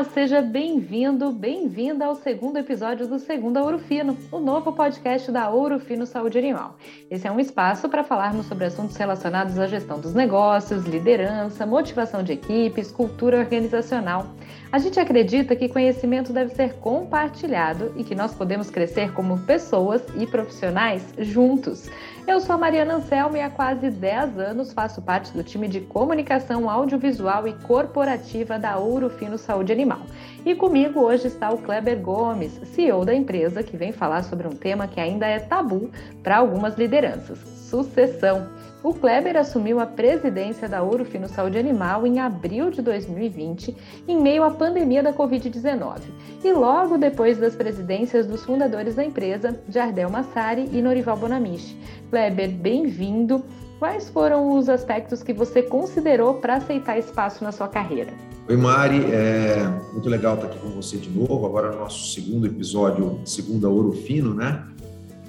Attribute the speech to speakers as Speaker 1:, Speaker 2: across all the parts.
Speaker 1: más seja bem-vindo, bem-vinda ao segundo episódio do Segunda Ouro Fino, o novo podcast da Ouro Fino Saúde Animal. Esse é um espaço para falarmos sobre assuntos relacionados à gestão dos negócios, liderança, motivação de equipes, cultura organizacional. A gente acredita que conhecimento deve ser compartilhado e que nós podemos crescer como pessoas e profissionais juntos. Eu sou a Mariana Anselmo e há quase 10 anos faço parte do time de comunicação audiovisual e corporativa da Ouro Fino Saúde Animal. E comigo hoje está o Kleber Gomes, CEO da empresa, que vem falar sobre um tema que ainda é tabu para algumas lideranças: sucessão. O Kleber assumiu a presidência da Ouro Fino Saúde Animal em abril de 2020, em meio à pandemia da Covid-19, e logo depois das presidências dos fundadores da empresa, Jardel Massari e Norival Bonamichi. Kleber, bem-vindo. Quais foram os aspectos que você considerou para aceitar espaço na sua carreira?
Speaker 2: Oi, Mari. É muito legal estar aqui com você de novo. Agora, no nosso segundo episódio, segunda Ouro Fino, né?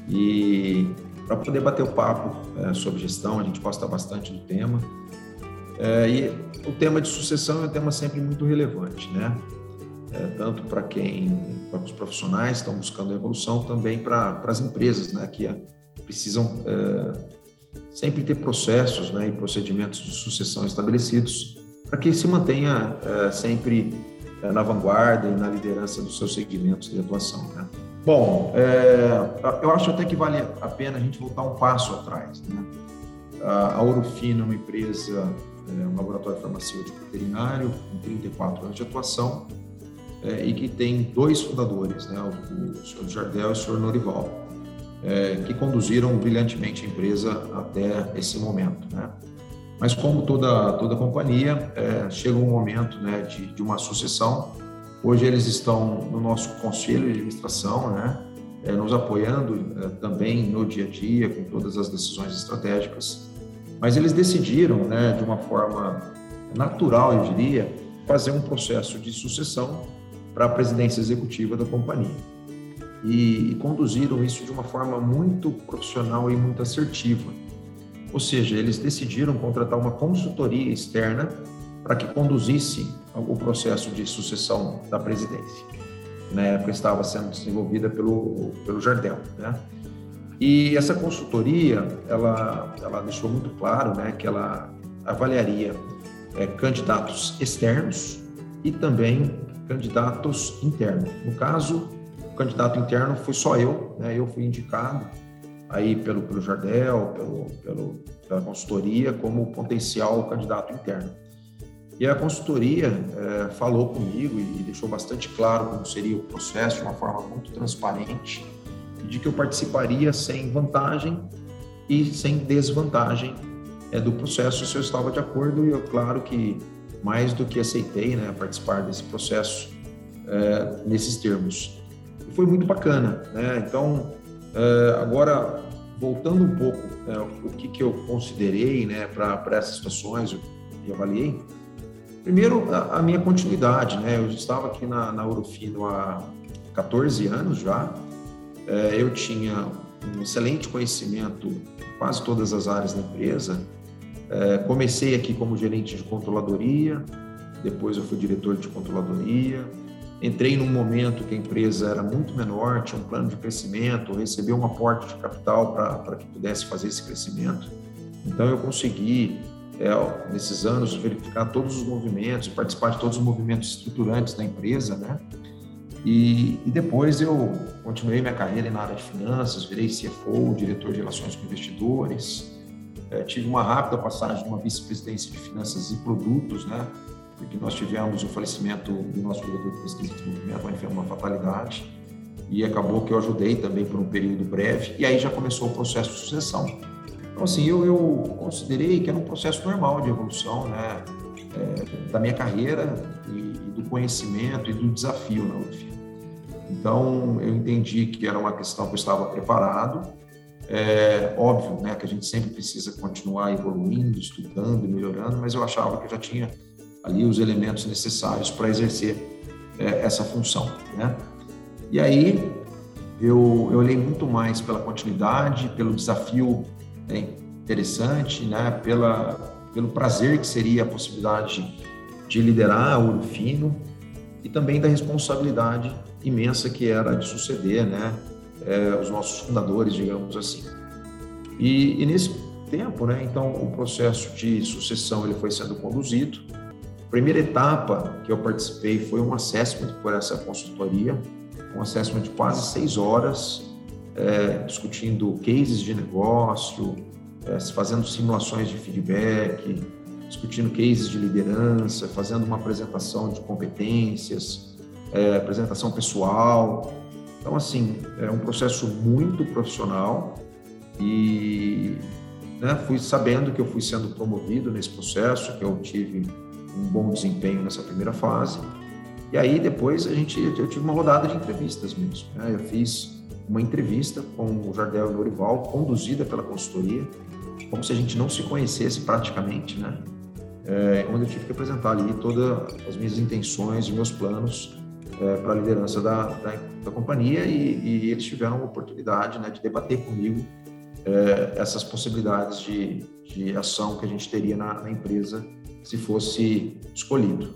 Speaker 2: E para poder bater o papo é, sobre gestão, a gente gosta bastante do tema. É, e o tema de sucessão é um tema sempre muito relevante, né? É, tanto para quem, para os profissionais estão buscando evolução, também para as empresas, né? Que precisam é, sempre ter processos né, e procedimentos de sucessão estabelecidos para que se mantenha é, sempre é, na vanguarda e na liderança dos seus segmentos de atuação, né? Bom, é, eu acho até que vale a pena a gente voltar um passo atrás. Né? A Ourofino é uma empresa, um laboratório farmacêutico veterinário com 34 anos de atuação e que tem dois fundadores, né? o, o senhor Jardel e o senhor Norival, é, que conduziram brilhantemente a empresa até esse momento. Né? Mas como toda, toda companhia, é, chega um momento né, de, de uma sucessão Hoje eles estão no nosso conselho de administração, né, é, nos apoiando é, também no dia a dia com todas as decisões estratégicas. Mas eles decidiram, né, de uma forma natural, eu diria, fazer um processo de sucessão para a presidência executiva da companhia. E, e conduziram isso de uma forma muito profissional e muito assertiva. Ou seja, eles decidiram contratar uma consultoria externa para que conduzisse o processo de sucessão da presidência. Na época estava sendo desenvolvida pelo, pelo Jardel, né? E essa consultoria, ela, ela deixou muito claro né, que ela avaliaria é, candidatos externos e também candidatos internos. No caso, candidato interno foi só eu, né, eu fui indicado aí pelo, pelo Jardel, pelo, pelo, pela consultoria, como potencial candidato interno. E a consultoria é, falou comigo e deixou bastante claro como seria o processo de uma forma muito transparente e de que eu participaria sem vantagem e sem desvantagem é, do processo se eu estava de acordo e eu claro que mais do que aceitei né, participar desse processo é, nesses termos. Foi muito bacana. Né? Então, é, agora, voltando um pouco né, o que, que eu considerei né, para essas situações e avaliei, Primeiro, a, a minha continuidade, né? Eu estava aqui na, na Urufino há 14 anos já. É, eu tinha um excelente conhecimento em quase todas as áreas da empresa. É, comecei aqui como gerente de controladoria, depois eu fui diretor de controladoria. Entrei num momento que a empresa era muito menor, tinha um plano de crescimento, recebeu um aporte de capital para que pudesse fazer esse crescimento. Então eu consegui é, nesses anos, verificar todos os movimentos, participar de todos os movimentos estruturantes da empresa, né? E, e, depois eu continuei minha carreira na área de finanças, virei CFO, diretor de relações com investidores. É, tive uma rápida passagem de uma vice-presidência de finanças e produtos, né? Porque nós tivemos o falecimento do nosso diretor de pesquisa e desenvolvimento, uma fatalidade. E acabou que eu ajudei também por um período breve. E aí já começou o processo de sucessão então, assim, eu, eu considerei que era um processo normal de evolução, né? É, da minha carreira e, e, do conhecimento e do desafio na UF. Então, eu entendi que era uma questão que eu estava preparado. É óbvio, né, que a gente sempre precisa continuar evoluindo, estudando melhorando, mas eu achava que eu já tinha ali os elementos necessários para exercer é, essa função, né? E aí eu, eu olhei muito mais pela continuidade, pelo desafio é interessante, né? Pela, pelo prazer que seria a possibilidade de liderar Ouro Fino. e também da responsabilidade imensa que era de suceder, né, é, os nossos fundadores, digamos assim. E, e, nesse tempo, né, então o processo de sucessão ele foi sendo conduzido. Primeira etapa que eu participei foi um assessment por essa consultoria, um assessment de quase seis horas, é, discutindo cases de negócio, é, fazendo simulações de feedback, discutindo cases de liderança, fazendo uma apresentação de competências, é, apresentação pessoal. Então, assim, é um processo muito profissional e né, fui sabendo que eu fui sendo promovido nesse processo, que eu tive um bom desempenho nessa primeira fase. E aí depois a gente, eu tive uma rodada de entrevistas mesmo. Né? Eu fiz uma entrevista com o Jardel e o conduzida pela consultoria, como se a gente não se conhecesse praticamente, né? É, onde eu tive que apresentar ali todas as minhas intenções e meus planos é, para a liderança da, da, da companhia e, e, eles tiveram a oportunidade né, de debater comigo é, essas possibilidades de, de ação que a gente teria na, na empresa se fosse escolhido.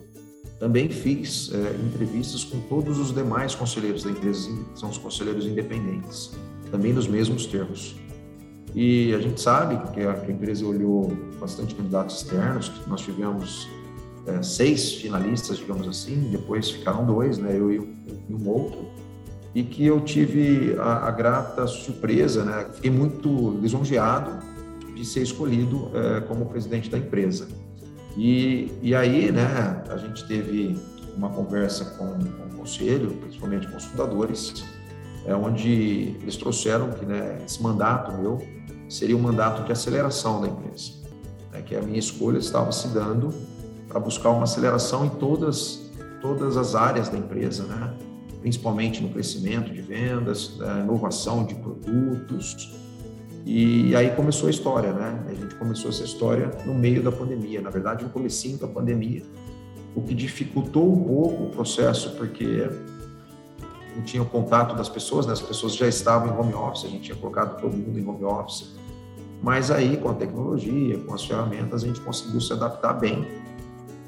Speaker 2: Também fiz é, entrevistas com todos os demais conselheiros da empresa, que são os conselheiros independentes, também nos mesmos termos. E a gente sabe que a, que a empresa olhou bastante candidatos externos, nós tivemos é, seis finalistas, digamos assim, depois ficaram dois, né, eu e, e um outro, e que eu tive a, a, grata surpresa, né, fiquei muito lisonjeado de ser escolhido é, como presidente da empresa. E, e aí, né, a gente teve uma conversa com, com o conselho, principalmente com os fundadores, é, onde eles trouxeram que né, esse mandato meu seria um mandato de aceleração da empresa, né, que a minha escolha estava se dando para buscar uma aceleração em todas, todas as áreas da empresa, né, principalmente no crescimento de vendas, na inovação de produtos, e aí começou a história, né? A gente começou essa história no meio da pandemia, na verdade, no comecinho da pandemia, o que dificultou um pouco o processo, porque não tinha o contato das pessoas, né? As pessoas já estavam em home office, a gente tinha colocado todo mundo em home office. Mas aí, com a tecnologia, com as ferramentas, a gente conseguiu se adaptar bem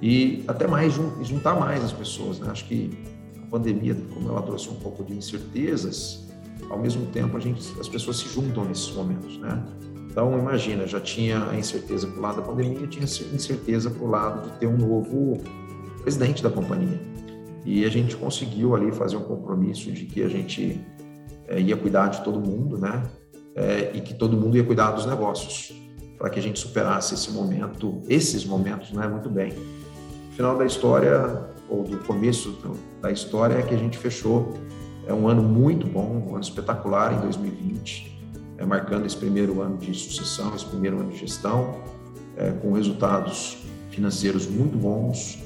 Speaker 2: e até mais juntar mais as pessoas, né? Acho que a pandemia, como ela trouxe um pouco de incertezas, ao mesmo tempo a gente, as pessoas se juntam nesses momentos, né? Então, imagina, já tinha a incerteza o lado da pandemia, tinha incerteza para o lado de ter um novo presidente da companhia. E a gente conseguiu ali fazer um compromisso de que a gente é, ia cuidar de todo mundo, né? É, e que todo mundo ia cuidar dos negócios, para que a gente superasse esse momento, esses momentos, né? Muito bem. O final da história, ou do começo da história, é que a gente fechou é um ano muito bom, um ano espetacular em 2020, é, marcando esse primeiro ano de sucessão, esse primeiro ano de gestão, é, com resultados financeiros muito bons,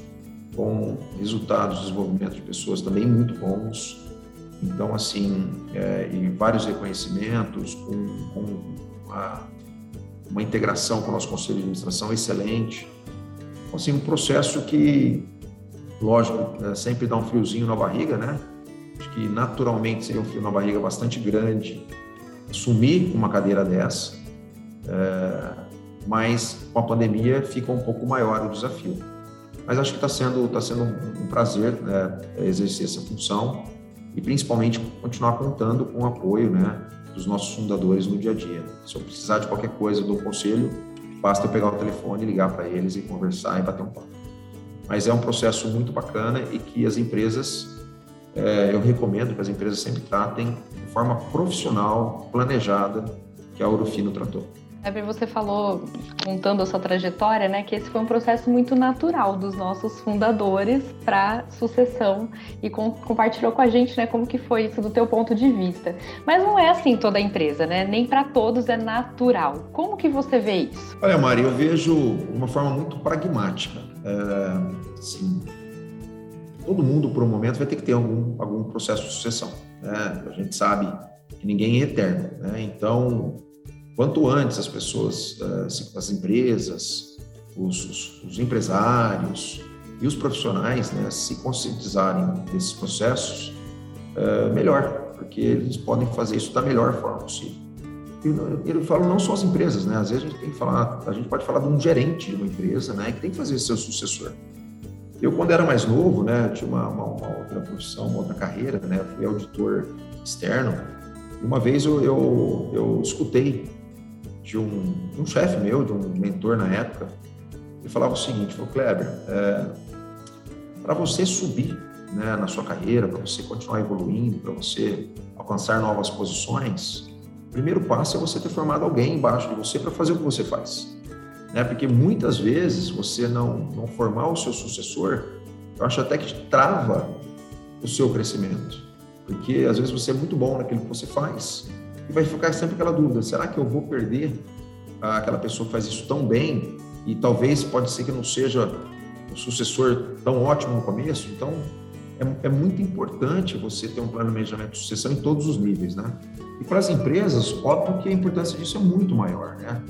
Speaker 2: com resultados de desenvolvimento de pessoas também muito bons. Então, assim, é, e vários reconhecimentos, com, com uma, uma, integração com o nosso conselho de administração excelente. Então, assim, um processo que, lógico, é, sempre dá um friozinho na barriga, né? Que naturalmente seria um frio na barriga bastante grande assumir uma cadeira dessa, é, mas com a pandemia fica um pouco maior o desafio. Mas acho que está sendo, tá sendo um, prazer né, exercer essa função e principalmente continuar contando com o apoio né, dos nossos fundadores no dia a dia. Se eu precisar de qualquer coisa do conselho, basta eu pegar o telefone, ligar para eles e conversar e bater um papo. Mas é um processo muito bacana e que as empresas eu recomendo que as empresas sempre tratem de forma profissional, planejada, que a Ourofino tratou.
Speaker 1: Eber, você falou, contando a sua trajetória, né, que esse foi um processo muito natural dos nossos fundadores para sucessão e com, compartilhou com a gente, né, como que foi isso do teu ponto de vista. Mas não é assim toda empresa, né? Nem para todos é natural. Como que você vê isso?
Speaker 2: Olha, Mari, eu vejo uma forma muito pragmática. É, assim, todo mundo, por um momento, vai ter que ter algum, algum processo de sucessão. Né? A gente sabe que ninguém é eterno. Né? Então, quanto antes as pessoas, eh, as empresas, os, os, os empresários e os profissionais né, se conscientizarem desses processos, é, melhor, porque eles podem fazer isso da melhor forma possível. E eu falo não só as empresas, né? Às vezes a gente tem que falar, a gente pode falar de um gerente de uma empresa, né, que tem que fazer seu sucessor. Eu, quando era mais novo, né, tinha uma, uma, uma, outra profissão, uma outra carreira, né, fui auditor externo. Uma vez eu, eu, eu escutei de um, um chefe meu, de um mentor na época, ele falava o seguinte, falou, Kleber, é, para você subir né, na sua carreira, para você continuar evoluindo, para você alcançar novas posições, o primeiro passo é você ter formado alguém embaixo de você para fazer o que você faz. Né? Porque muitas vezes você não, não formar o seu sucessor, eu acho até que trava o seu crescimento. Porque às vezes você é muito bom naquilo que você faz e vai ficar sempre aquela dúvida: será que eu vou perder aquela pessoa que faz isso tão bem? E talvez pode ser que não seja o sucessor tão ótimo no começo. Então, é, é muito importante você ter um planejamento de sucessão em todos os níveis, né? E para as empresas, óbvio que a importância disso é muito maior, né?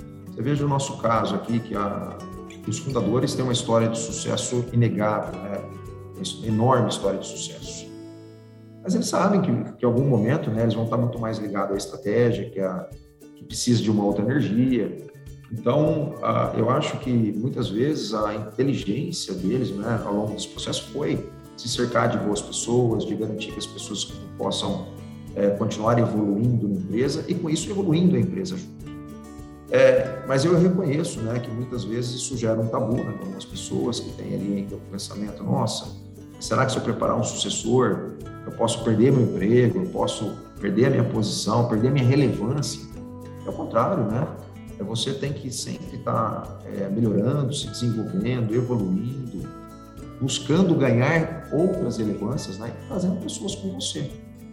Speaker 2: Você veja o nosso caso aqui, que, a, os fundadores têm uma história de sucesso inegável, né? uma enorme história de sucesso. Mas eles sabem que, que em algum momento né, eles vão estar muito mais ligados à estratégia, que, a, que precisa de uma outra energia. Então, a, eu acho que muitas vezes a inteligência deles né, ao longo desse processo foi se cercar de boas pessoas, de garantir que as pessoas possam é, continuar evoluindo na empresa e com isso evoluindo a empresa junto. É, mas eu reconheço né, que muitas vezes isso gera um tabu né, para algumas pessoas que têm ali ainda o pensamento, nossa, será que se eu preparar um sucessor, eu posso perder meu emprego, eu posso perder a minha posição, perder a minha relevância? É o contrário, né? É você tem que sempre estar tá, é, melhorando, se desenvolvendo, evoluindo, buscando ganhar outras relevâncias, né? E trazendo pessoas com você.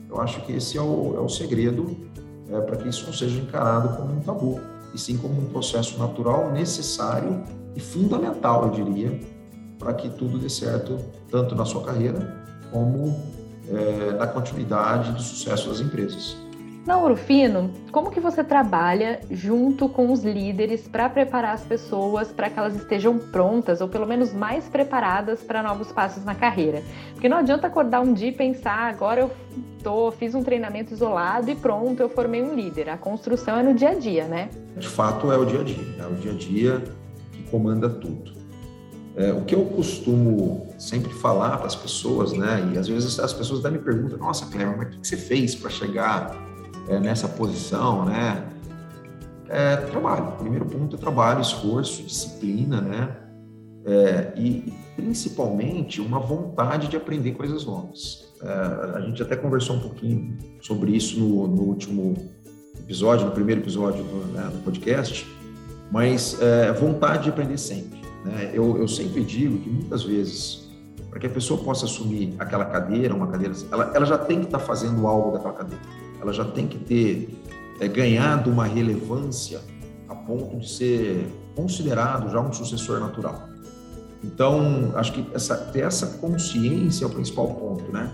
Speaker 2: Eu acho que esse é o, é o segredo é, para que isso não seja encarado como um tabu, e sim como um processo natural, necessário e fundamental, eu diria, para que tudo dê certo, tanto na sua carreira como é, na continuidade do sucesso das empresas.
Speaker 1: Na Urufino, como que você trabalha junto com os líderes para preparar as pessoas para que elas estejam prontas ou pelo menos mais preparadas para novos passos na carreira? Porque não adianta acordar um dia e pensar, agora eu tô, fiz um treinamento isolado e pronto, eu formei um líder. A construção é no dia a dia, né?
Speaker 2: De fato, é o dia a dia. É o dia a dia que comanda tudo. É, o que eu costumo sempre falar para as pessoas, né? E às vezes as pessoas até me perguntam: Nossa, Cleber, mas o que você fez para chegar é, nessa posição, né? É, trabalho. Primeiro ponto é trabalho, esforço, disciplina, né? É, e principalmente uma vontade de aprender coisas novas. É, a gente até conversou um pouquinho sobre isso no, no último episódio, no primeiro episódio do, né, do podcast, mas é, vontade de aprender sempre. Né? Eu, eu sempre digo que muitas vezes, para que a pessoa possa assumir aquela cadeira, uma cadeira, ela, ela já tem que estar tá fazendo algo daquela cadeira ela já tem que ter é, ganhado uma relevância a ponto de ser considerado já um sucessor natural. Então, acho que essa, ter essa consciência é o principal ponto, né?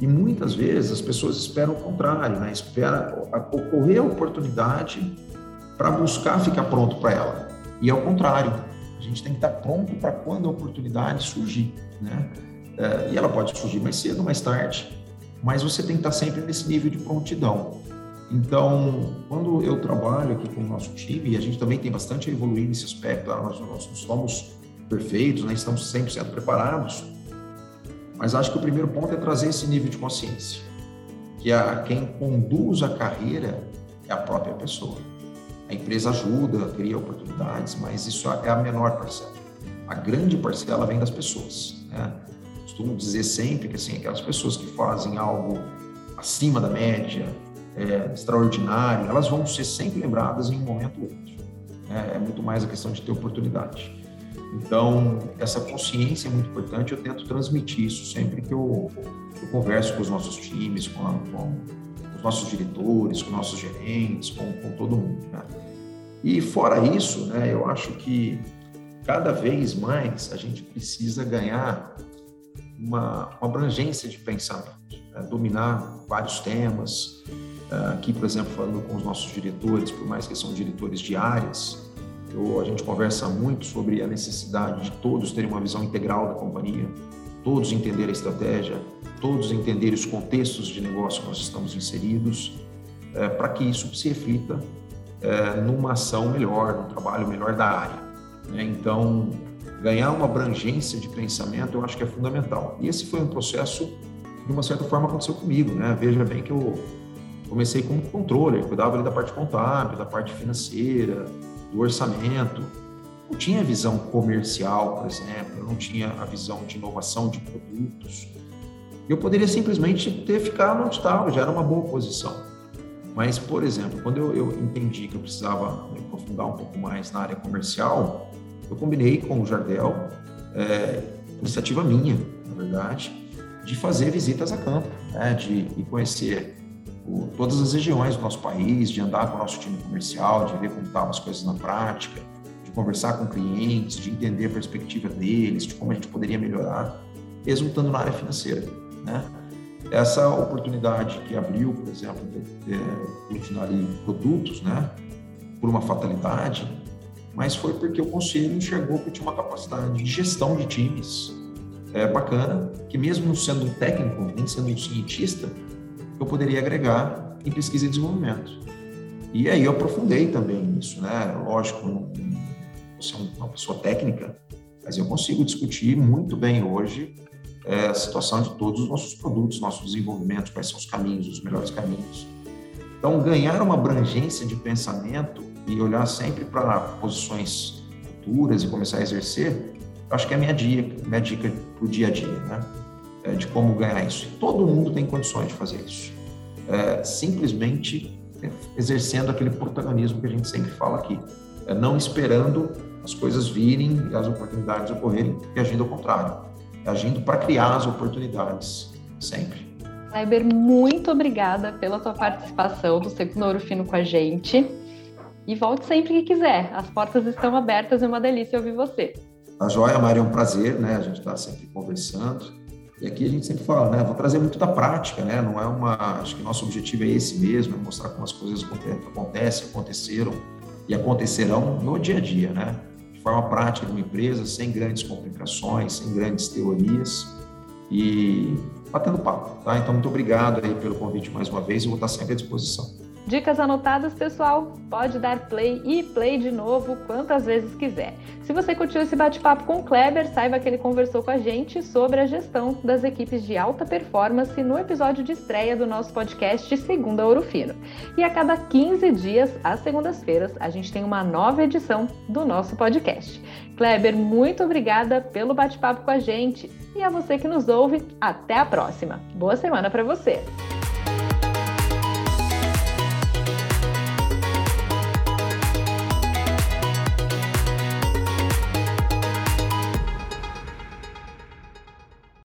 Speaker 2: E muitas vezes as pessoas esperam o contrário, né? Espera ocorrer a oportunidade para buscar ficar pronto para ela. E é o contrário. A gente tem que estar pronto para quando a oportunidade surgir, né? É, e ela pode surgir mais cedo, mais tarde mas você tem que estar sempre nesse nível de prontidão. Então, quando eu trabalho aqui com o nosso time, e a gente também tem bastante a evoluir nesse aspecto, nós, nós não somos perfeitos, né? estamos 100% preparados, mas acho que o primeiro ponto é trazer esse nível de consciência, que a, quem conduz a carreira é a própria pessoa. A empresa ajuda, cria oportunidades, mas isso é a menor parcela. A grande parcela vem das pessoas. Né? Costumo dizer sempre que assim, aquelas pessoas que fazem algo acima da média, é, extraordinário, elas vão ser sempre lembradas em um momento ou outro. É, é muito mais a questão de ter oportunidade. Então, essa consciência é muito importante, eu tento transmitir isso sempre que eu, eu converso com os nossos times, com, com, os nossos diretores, com nossos gerentes, com, com todo mundo. Né? E fora isso, né, eu acho que cada vez mais a gente precisa ganhar uma, uma abrangência de pensamento, né? dominar vários temas. Uh, aqui, por exemplo, falando com os nossos diretores, por mais que são diretores de áreas, eu, a gente conversa muito sobre a necessidade de todos terem uma visão integral da companhia, todos entenderem a estratégia, todos entenderem os contextos de negócio que nós estamos inseridos, uh, para que isso se reflita uh, numa ação melhor, num trabalho melhor da área. Né? Então, ganhar uma abrangência de pensamento, eu acho que é fundamental. E esse foi um processo, de uma certa forma, aconteceu comigo, né? Veja bem que eu comecei como controle, cuidava ali da parte contábil, da parte financeira, do orçamento. Não tinha visão comercial, por exemplo, eu não tinha a visão de inovação de produtos. Eu poderia simplesmente ter ficado onde estava, já era uma boa posição. Mas, por exemplo, quando eu, eu entendi que eu precisava me aprofundar um pouco mais na área comercial, eu combinei com o Jardel, é, iniciativa minha, na verdade, de fazer visitas a campo, né, de conhecer o, todas as regiões do nosso país, de andar com o nosso time comercial, de ver como estavam as coisas na prática, de conversar com clientes, de entender a perspectiva deles, de como a gente poderia melhorar, resultando na área financeira. Né? Essa oportunidade que abriu, por exemplo, de, de continuar ali produtos, né, por uma fatalidade, mas foi porque o conselho enxergou que eu tinha uma capacidade de gestão de times é, bacana, que mesmo não sendo um técnico, nem sendo um cientista, eu poderia agregar em pesquisa e desenvolvimento. E aí eu aprofundei também nisso, né? Lógico, não, não sou uma pessoa técnica, mas eu consigo discutir muito bem hoje é, a situação de todos os nossos produtos, nossos desenvolvimentos, quais são os caminhos, os melhores caminhos. Então, ganhar uma abrangência de pensamento e olhar sempre para posições futuras e começar a exercer, acho que é a minha dica, minha dica para o dia a dia, né? É, de como ganhar isso. Todo mundo tem condições de fazer isso. É, simplesmente exercendo aquele protagonismo que a gente sempre fala aqui, é não esperando as coisas virem e as oportunidades ocorrerem e agindo ao contrário, agindo para criar as oportunidades sempre.
Speaker 1: Kleber, muito obrigada pela tua participação do Segundo Ouro Fino com a gente. E volte sempre que quiser. As portas estão abertas, é uma delícia ouvir você.
Speaker 2: A joia, Maria, é um prazer, né? A gente está sempre conversando. E aqui a gente sempre fala, né? Vou trazer muito da prática, né? Não é uma. Acho que nosso objetivo é esse mesmo, é mostrar como as coisas acontecem, aconteceram e acontecerão no dia a dia, né? De forma prática de uma empresa, sem grandes complicações, sem grandes teorias e batendo papo, tá? Então, muito obrigado aí pelo convite mais uma vez e vou estar sempre à disposição.
Speaker 1: Dicas anotadas, pessoal? Pode dar play e play de novo quantas vezes quiser. Se você curtiu esse bate-papo com o Kleber, saiba que ele conversou com a gente sobre a gestão das equipes de alta performance no episódio de estreia do nosso podcast Segunda Ouro Fino. E a cada 15 dias, às segundas-feiras, a gente tem uma nova edição do nosso podcast. Kleber, muito obrigada pelo bate-papo com a gente. E a você que nos ouve, até a próxima. Boa semana para você!